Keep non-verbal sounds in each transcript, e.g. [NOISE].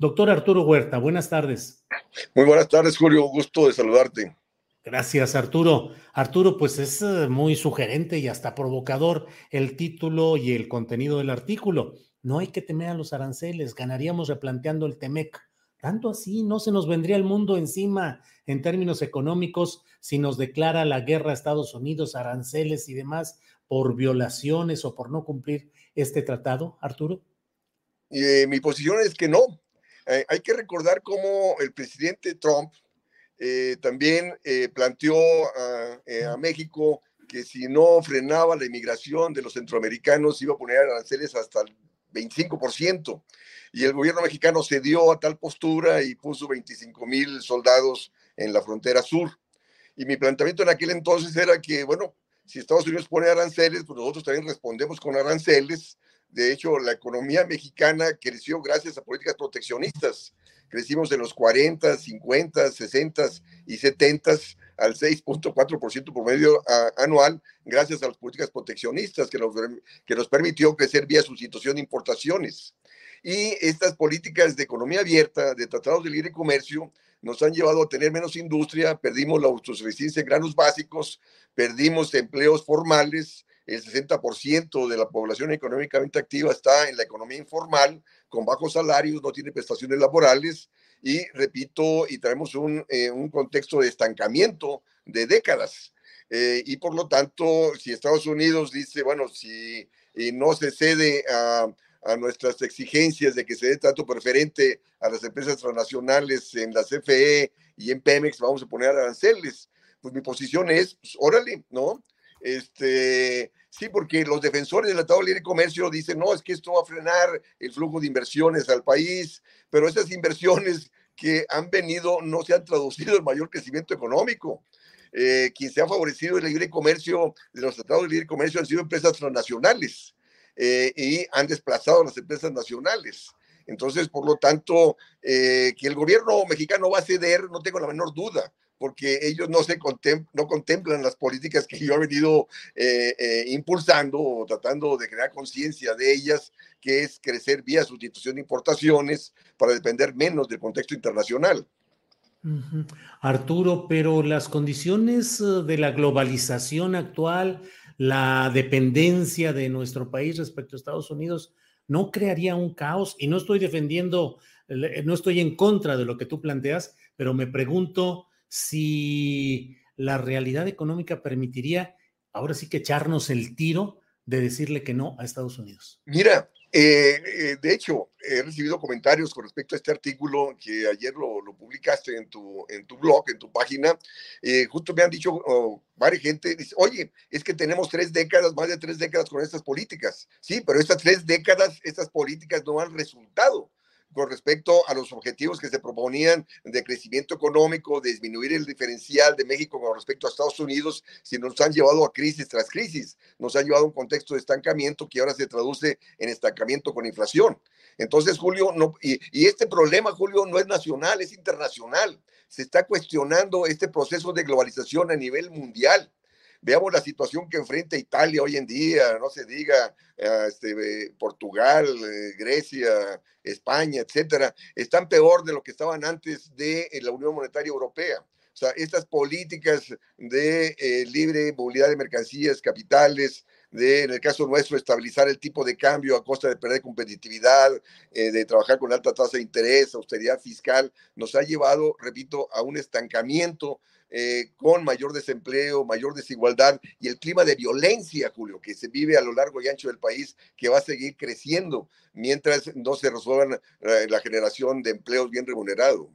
Doctor Arturo Huerta, buenas tardes. Muy buenas tardes, Julio. Gusto de saludarte. Gracias, Arturo. Arturo, pues es eh, muy sugerente y hasta provocador el título y el contenido del artículo. No hay que temer a los aranceles, ganaríamos replanteando el TEMEC. Tanto así, no se nos vendría el mundo encima en términos económicos si nos declara la guerra a Estados Unidos, aranceles y demás por violaciones o por no cumplir este tratado, Arturo. Eh, mi posición es que no. Eh, hay que recordar cómo el presidente Trump eh, también eh, planteó a, a, México que si no frenaba la inmigración de los centroamericanos iba a poner aranceles hasta el 25%. Y el gobierno mexicano cedió a tal postura y puso 25 mil soldados en la frontera sur. Y mi planteamiento en aquel entonces era que, bueno, si Estados Unidos pone aranceles, pues nosotros también respondemos con aranceles de hecho, la economía mexicana creció gracias a políticas proteccionistas. Crecimos de los 40, 50, 60 y 70 al 6.4% promedio anual gracias a las políticas proteccionistas que nos, que nos permitió crecer vía sustitución de importaciones. Y estas políticas de economía abierta, de tratados de libre comercio, nos han llevado a tener menos industria, perdimos la autosuficiencia en granos básicos, perdimos empleos formales, el 60% de la población económicamente activa está en la economía informal, con bajos salarios, no tiene prestaciones laborales y, repito, y traemos un, eh, un contexto de estancamiento de décadas. Eh, y por lo tanto, si Estados Unidos dice, bueno, si no se cede a, a, nuestras exigencias de que se dé trato preferente a las empresas transnacionales en la CFE y en Pemex, vamos a poner aranceles. Pues mi posición es, pues, órale, ¿no? Este, Sí, porque los defensores del Tratado de Libre Comercio dicen, no, es que esto va a frenar el flujo de inversiones al país, pero esas inversiones que han venido no se han traducido en mayor crecimiento económico. Eh, quien se ha favorecido el libre comercio de los tratados de libre comercio han sido empresas transnacionales eh, y han desplazado a las empresas nacionales. Entonces, por lo tanto, eh, que el gobierno mexicano va a ceder, no tengo la menor duda, porque ellos no, se no contemplan las políticas que yo he venido eh, eh, impulsando o tratando de crear conciencia de ellas, que es crecer vía sustitución de importaciones para depender menos del contexto internacional. Arturo, pero las condiciones eh, de la globalización actual, la dependencia de nuestro país respecto a Estados Unidos, ¿no crearía un caos? Y no estoy defendiendo, no estoy en contra de lo que tú planteas, pero me pregunto si la realidad económica permitiría ahora sí que echarnos el tiro de decirle que no a Estados Unidos. Mira, eh, eh, de hecho, he recibido comentarios con respecto a este artículo que ayer lo, publicaste en tu, en tu blog, en tu página. Eh, justo me han dicho oh, varias gente, dice, oye, es que tenemos tres décadas, más de tres décadas con estas políticas. Sí, pero estas tres décadas, estas políticas no han resultado con respecto a los objetivos que se proponían de crecimiento económico, de disminuir el diferencial de México con respecto a Estados Unidos, si nos han llevado a crisis tras crisis, nos han llevado a un contexto de estancamiento que ahora se traduce en estancamiento con inflación. Entonces, Julio, no, y, y este problema, Julio, no es nacional, es internacional. Se está cuestionando este proceso de globalización a nivel mundial Veamos la situación que enfrenta Italia hoy en día, no se diga este, Portugal, Grecia, España, etcétera, están peor de lo que estaban antes de la Unión Monetaria Europea. O sea, estas políticas de libre movilidad de mercancías, capitales, de, en el caso nuestro, estabilizar el tipo de cambio a costa de perder competitividad, eh, de trabajar con alta tasa de interés, austeridad fiscal, nos ha llevado, repito, a un estancamiento eh, con mayor desempleo, mayor desigualdad y el clima de violencia, Julio, que se vive a lo largo y ancho del país, que va a seguir creciendo mientras no se resuelvan eh, la generación de empleos bien remunerados.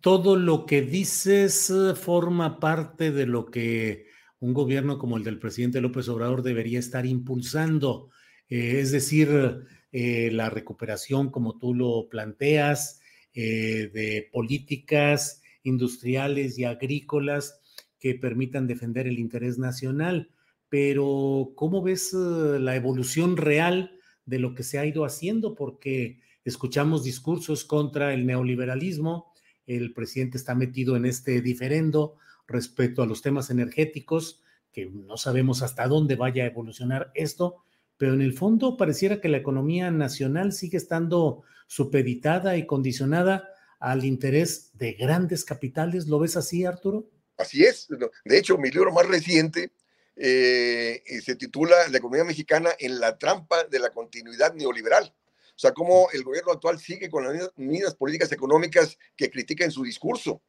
Todo lo que dices forma parte de lo que un gobierno como el del presidente López Obrador debería estar impulsando, eh, es decir, eh, la recuperación, como tú lo planteas, eh, de políticas industriales y agrícolas que permitan defender el interés nacional. Pero, ¿cómo ves la evolución real de lo que se ha ido haciendo? Porque escuchamos discursos contra el neoliberalismo, el presidente está metido en este diferendo, respecto a los temas energéticos, que no sabemos hasta dónde vaya a evolucionar esto, pero en el fondo pareciera que la economía nacional sigue estando supeditada y condicionada al interés de grandes capitales. ¿Lo ves así, Arturo? Así es. De hecho, mi libro más reciente eh, se titula La economía mexicana en la trampa de la continuidad neoliberal. O sea, cómo el gobierno actual sigue con las mismas políticas económicas que critica en su discurso.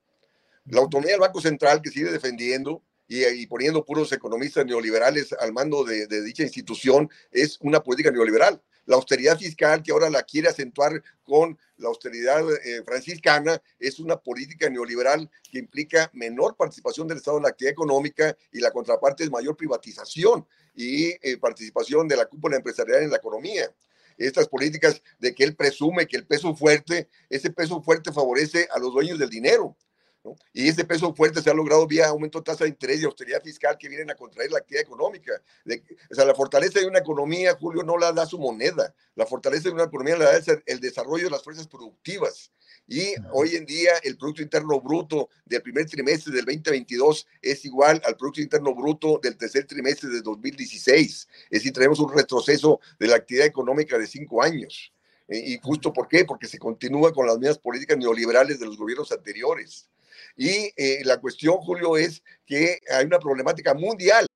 La autonomía del Banco Central que sigue defendiendo y, poniendo puros economistas neoliberales al mando de, dicha institución es una política neoliberal. La austeridad fiscal que ahora la quiere acentuar con la austeridad eh, franciscana es una política neoliberal que implica menor participación del Estado en la actividad económica y la contraparte es mayor privatización y eh, participación de la cúpula empresarial en la economía estas políticas de que él presume que el peso fuerte, ese peso fuerte favorece a los dueños del dinero. Y ese peso fuerte se ha logrado vía aumento de tasa de interés y austeridad fiscal que vienen a contraer la actividad económica. o sea, la fortaleza de una economía, Julio, no la da su moneda. La fortaleza de una economía la da el, el desarrollo de las fuerzas productivas. Y hoy en día el Producto Interno Bruto del primer trimestre del 2022 es igual al Producto Interno Bruto del tercer trimestre de 2016. Es decir, tenemos un retroceso de la actividad económica de cinco años. ¿Y justo por qué? Porque se continúa con las mismas políticas neoliberales de los gobiernos anteriores. Y eh, la cuestión, Julio, es que hay una problemática mundial.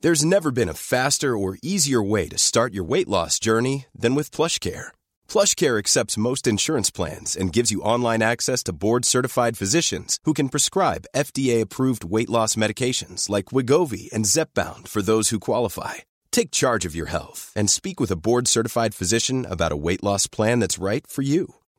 There's never been a faster or easier way to start your weight loss journey than with PlushCare. PlushCare accepts most insurance plans and gives you online access to board-certified physicians who can prescribe FDA-approved weight loss medications like Wigovi and Zepbound for those who qualify. Take charge of your health and speak with a board-certified physician about a weight loss plan that's right for you.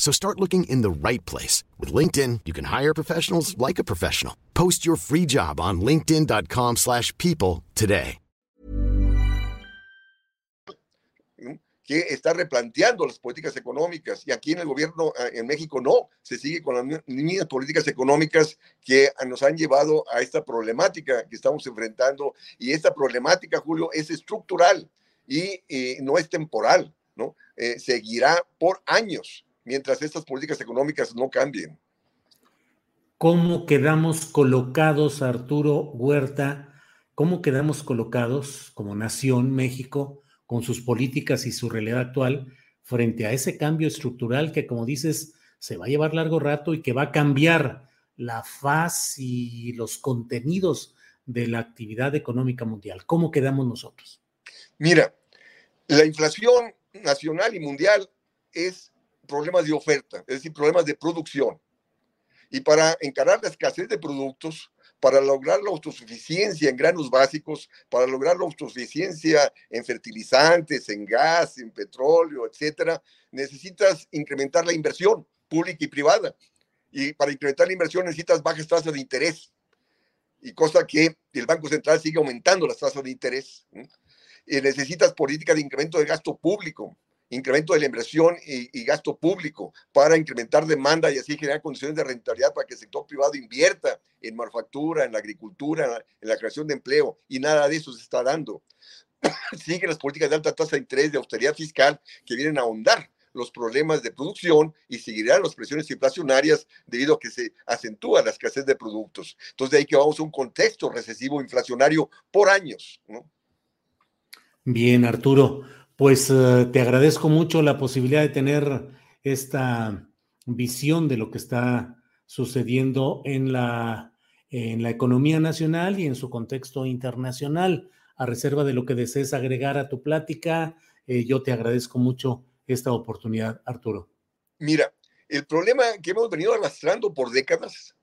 So start looking in the right place. With LinkedIn, you can hire professionals like a professional. Post your free job on linkedin.com slash people today. Que está replanteando las políticas económicas. Y aquí en el gobierno, eh, en México, no. Se sigue con las mismas políticas económicas que nos han llevado a esta problemática que estamos enfrentando. Y esta problemática, Julio, es estructural y, y no es temporal, ¿no? Eh, seguirá por años mientras estas políticas económicas no cambien. ¿Cómo quedamos colocados, Arturo Huerta? ¿Cómo quedamos colocados como nación, México, con sus políticas y su realidad actual frente a ese cambio estructural que, como dices, se va a llevar largo rato y que va a cambiar la faz y los contenidos de la actividad económica mundial? ¿Cómo quedamos nosotros? Mira, la inflación nacional y mundial es problemas de oferta, es decir, problemas de producción. Y para encarar la escasez de productos, para lograr la autosuficiencia en granos básicos, para lograr la autosuficiencia en fertilizantes, en gas, en petróleo, etcétera, necesitas incrementar la inversión pública y privada. Y para incrementar la inversión necesitas bajas tasas de interés. y cosa que el Banco Central sigue aumentando las tasas de interés. Y necesitas política de incremento de gasto público, incremento de la inversión y, gasto público para incrementar demanda y así generar condiciones de rentabilidad para que el sector privado invierta en manufactura, en la agricultura, en la, creación de empleo. Y nada de eso se está dando. [COUGHS] Siguen las políticas de alta tasa de interés, de austeridad fiscal, que vienen a ahondar los problemas de producción y seguirán las presiones inflacionarias debido a que se acentúa la escasez de productos. Entonces, de ahí que vamos a un contexto recesivo inflacionario por años. Bien, Arturo, pues eh, te agradezco mucho la posibilidad de tener esta visión de lo que está sucediendo en la, en la economía nacional y en su contexto internacional. A reserva de lo que desees agregar a tu plática, eh, yo te agradezco mucho esta oportunidad, Arturo? Mira, el problema que hemos venido arrastrando por décadas,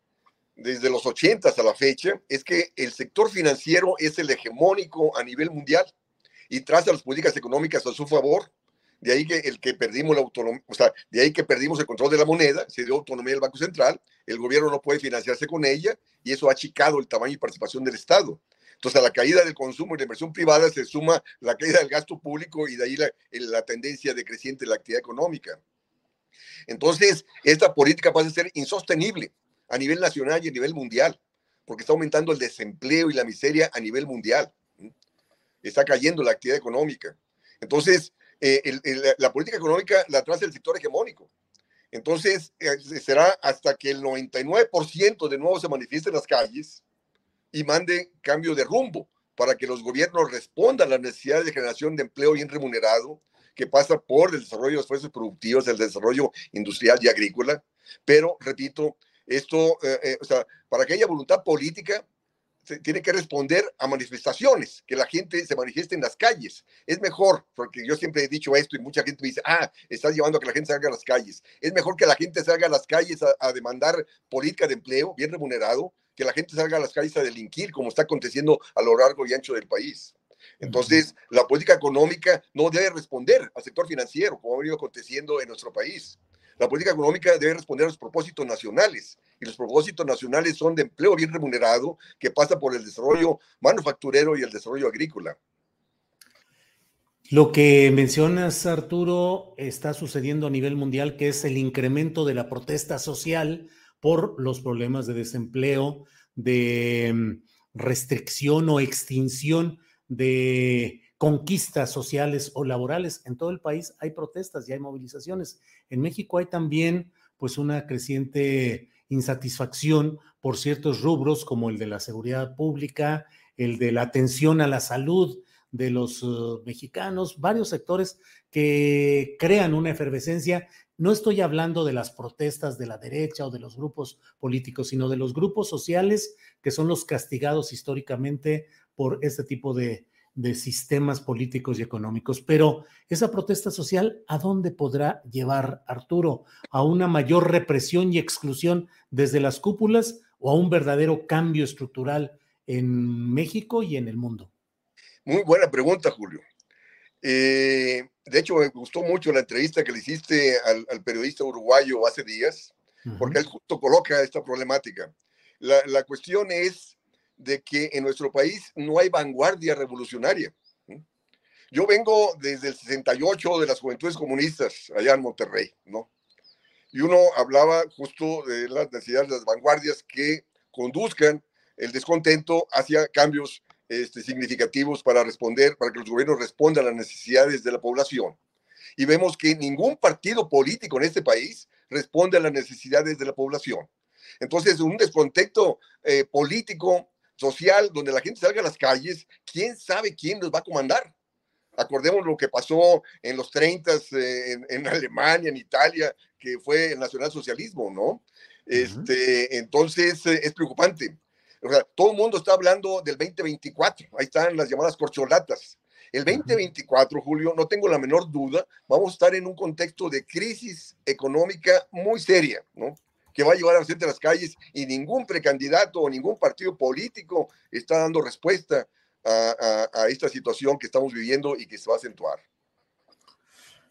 desde los 80 hasta la fecha, es que el sector financiero es el hegemónico a nivel mundial y traza las políticas económicas a su favor. De ahí que el que perdimos la autonomía, o sea, de ahí que perdimos el control de la moneda, se dio autonomía del Banco Central, el gobierno no puede financiarse con ella y eso ha achicado el tamaño y participación del Estado. Entonces, a la caída del consumo y la inversión privada se suma la caída del gasto público y de ahí la, tendencia decreciente de la actividad económica. Entonces, esta política pasa a ser insostenible a nivel nacional y a nivel mundial, porque está aumentando el desempleo y la miseria a nivel mundial. Está cayendo la actividad económica. Entonces, eh, la política económica la traza el sector hegemónico. Entonces, eh, será hasta que el 99% de nuevo se manifieste en las calles y mande cambio de rumbo para que los gobiernos respondan a las necesidades de generación de empleo bien remunerado, que pasa por el desarrollo de esfuerzos productivos, el desarrollo industrial y agrícola. Pero, repito, esto, eh, eh, o sea, para que haya voluntad política, tiene que responder a manifestaciones, que la gente se manifieste en las calles. Es mejor, porque yo siempre he dicho esto y mucha gente me dice, ah, estás llevando a que la gente salga a las calles. Es mejor que la gente salga a las calles a demandar política de empleo bien remunerado, que la gente salga a las calles a delinquir, como está aconteciendo a lo largo y ancho del país. Entonces, la política económica no debe responder al sector financiero, como ha venido aconteciendo en nuestro país. La política económica debe responder a los propósitos nacionales, y los propósitos nacionales son de empleo bien remunerado, que pasa por el desarrollo manufacturero y el desarrollo agrícola. Lo que mencionas, Arturo, está sucediendo a nivel mundial, que es el incremento de la protesta social por los problemas de desempleo, de mm, restricción o extinción de conquistas sociales o laborales. En todo el país hay protestas y hay movilizaciones. En México hay también pues una creciente insatisfacción por ciertos rubros como el de la seguridad pública, el de la atención a la salud de los uh, mexicanos, varios sectores que crean una efervescencia no estoy hablando de las protestas de la derecha o de los grupos políticos, sino de los grupos sociales que son los castigados históricamente por este tipo de, sistemas políticos y económicos. Pero esa protesta social, ¿a dónde podrá llevar Arturo? ¿A una mayor represión y exclusión desde las cúpulas o a un verdadero cambio estructural en México y en el mundo? Muy buena pregunta, Julio. Eh, de hecho, me gustó mucho la entrevista que le hiciste al, periodista uruguayo hace días, porque él justo coloca esta problemática. La, cuestión es de que en nuestro país no hay vanguardia revolucionaria. Yo vengo desde el 68 de las juventudes comunistas allá en Monterrey, ¿no? Y uno hablaba justo de las necesidades de las vanguardias que conduzcan el descontento hacia cambios este, significativos para responder, para que los gobiernos respondan a las necesidades de la población. Y vemos que ningún partido político en este país responde a las necesidades de la población. Entonces, un descontexto eh, político, social, donde la gente salga a las calles, ¿quién sabe quién los va a comandar? Acordemos lo que pasó en los 30 eh, en, en, [LAUGHS] Alemania, en Italia, que fue el nacionalsocialismo, ¿no? Este, Entonces, eh, es preocupante todo el mundo está hablando del 2024. Ahí están las llamadas corcholatas. El 2024, Julio, no tengo la menor duda, vamos a estar en un contexto de crisis económica muy seria, ¿no? Que va a llevar a la a las calles y ningún precandidato o ningún partido político está dando respuesta a, esta situación que estamos viviendo y que se va a acentuar.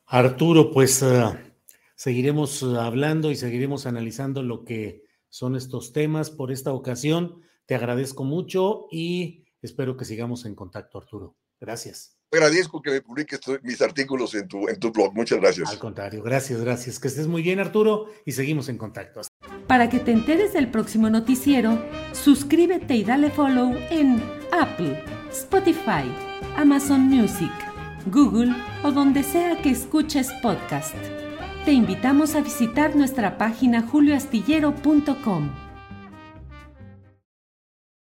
Arturo, pues eh, seguiremos hablando y seguiremos analizando lo que son estos temas por esta ocasión. Te agradezco mucho y espero que sigamos en contacto, Arturo. Gracias. Agradezco que me publiques mis artículos en tu, en tu blog. Muchas gracias. Al contrario, gracias, gracias. Que estés muy bien, Arturo, y seguimos en contacto. Para que te enteres del próximo noticiero, suscríbete y dale follow en Apple, Spotify, Amazon Music, Google o donde sea que escuches podcast. Te invitamos a visitar nuestra página julioastillero.com.